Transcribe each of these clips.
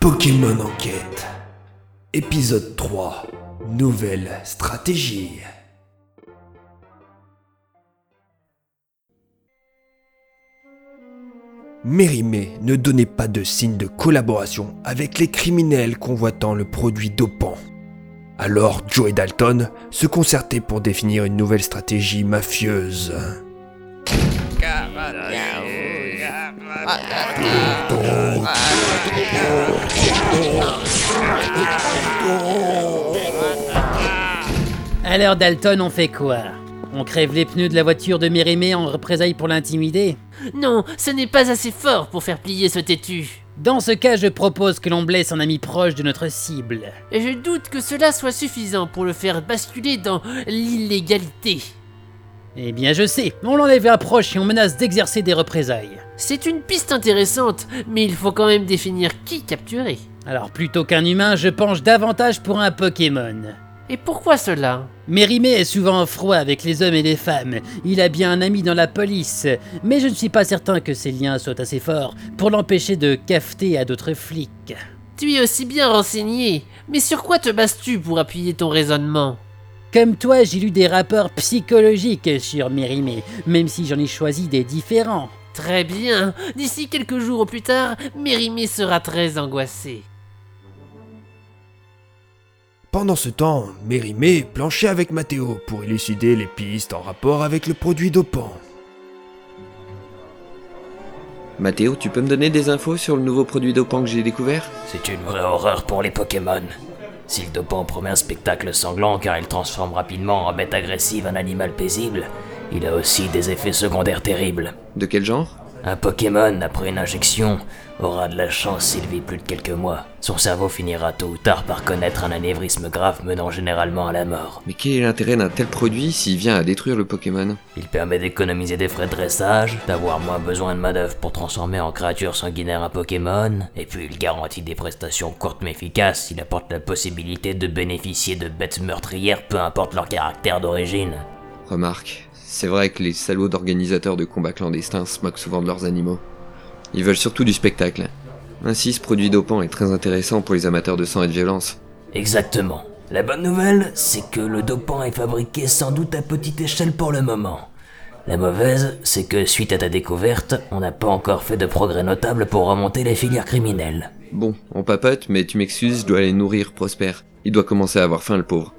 Pokémon Enquête. Épisode 3. Nouvelle stratégie. Mérimée ne donnait pas de signe de collaboration avec les criminels convoitant le produit dopant. Alors Joe et Dalton se concertaient pour définir une nouvelle stratégie mafieuse. Alors Dalton, on fait quoi? On crève les pneus de la voiture de Mérimée en représailles pour l'intimider? Non, ce n'est pas assez fort pour faire plier ce têtu. Dans ce cas, je propose que l'on blesse un ami proche de notre cible. Et je doute que cela soit suffisant pour le faire basculer dans l'illégalité. Eh bien, je sais, on l'enlève à proche et on menace d'exercer des représailles. C'est une piste intéressante, mais il faut quand même définir qui capturer. Alors, plutôt qu'un humain, je penche davantage pour un Pokémon. Et pourquoi cela? Mérimée est souvent froid avec les hommes et les femmes. Il a bien un ami dans la police, mais je ne suis pas certain que ses liens soient assez forts pour l'empêcher de cafeter à d'autres flics. Tu es aussi bien renseigné, mais sur quoi te bases-tu pour appuyer ton raisonnement? Comme toi, j'ai lu des rapports psychologiques sur Mérimée, même si j'en ai choisi des différents. Très bien, d'ici quelques jours au plus tard, Mérimée sera très angoissée. Pendant ce temps, Mérimée planchait avec Mathéo pour élucider les pistes en rapport avec le produit dopant. Mathéo, tu peux me donner des infos sur le nouveau produit dopant que j'ai découvert? C'est une vraie horreur pour les Pokémon. Si le dopant promet un spectacle sanglant car il transforme rapidement en bête agressive un animal paisible, il a aussi des effets secondaires terribles. De quel genre? Un Pokémon, après une injection, aura de la chance s'il vit plus de quelques mois. Son cerveau finira tôt ou tard par connaître un anévrisme grave menant généralement à la mort. Mais quel est l'intérêt d'un tel produit s'il vient à détruire le Pokémon? Il permet d'économiser des frais de dressage, d'avoir moins besoin de manœuvre pour transformer en créature sanguinaire un Pokémon, et puis il garantit des prestations courtes mais efficaces, il apporte la possibilité de bénéficier de bêtes meurtrières peu importe leur caractère d'origine. Remarque, c'est vrai que les salauds d'organisateurs de combats clandestins se moquent souvent de leurs animaux. Ils veulent surtout du spectacle. Ainsi, ce produit dopant est très intéressant pour les amateurs de sang et de violence. Exactement. La bonne nouvelle, c'est que le dopant est fabriqué sans doute à petite échelle pour le moment. La mauvaise, c'est que suite à ta découverte, on n'a pas encore fait de progrès notables pour remonter les filières criminelles. Bon, on papote, mais tu m'excuses, je dois aller nourrir Prosper. Il doit commencer à avoir faim, le pauvre.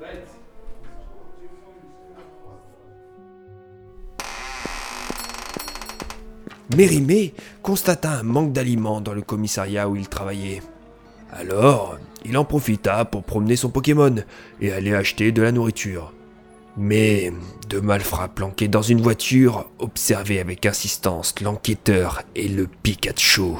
Mérimée constata un manque d'aliments dans le commissariat où il travaillait. Alors, il en profita pour promener son Pokémon et aller acheter de la nourriture. Mais deux malfrats planqués dans une voiture observaient avec insistance l'enquêteur et le Pikachu.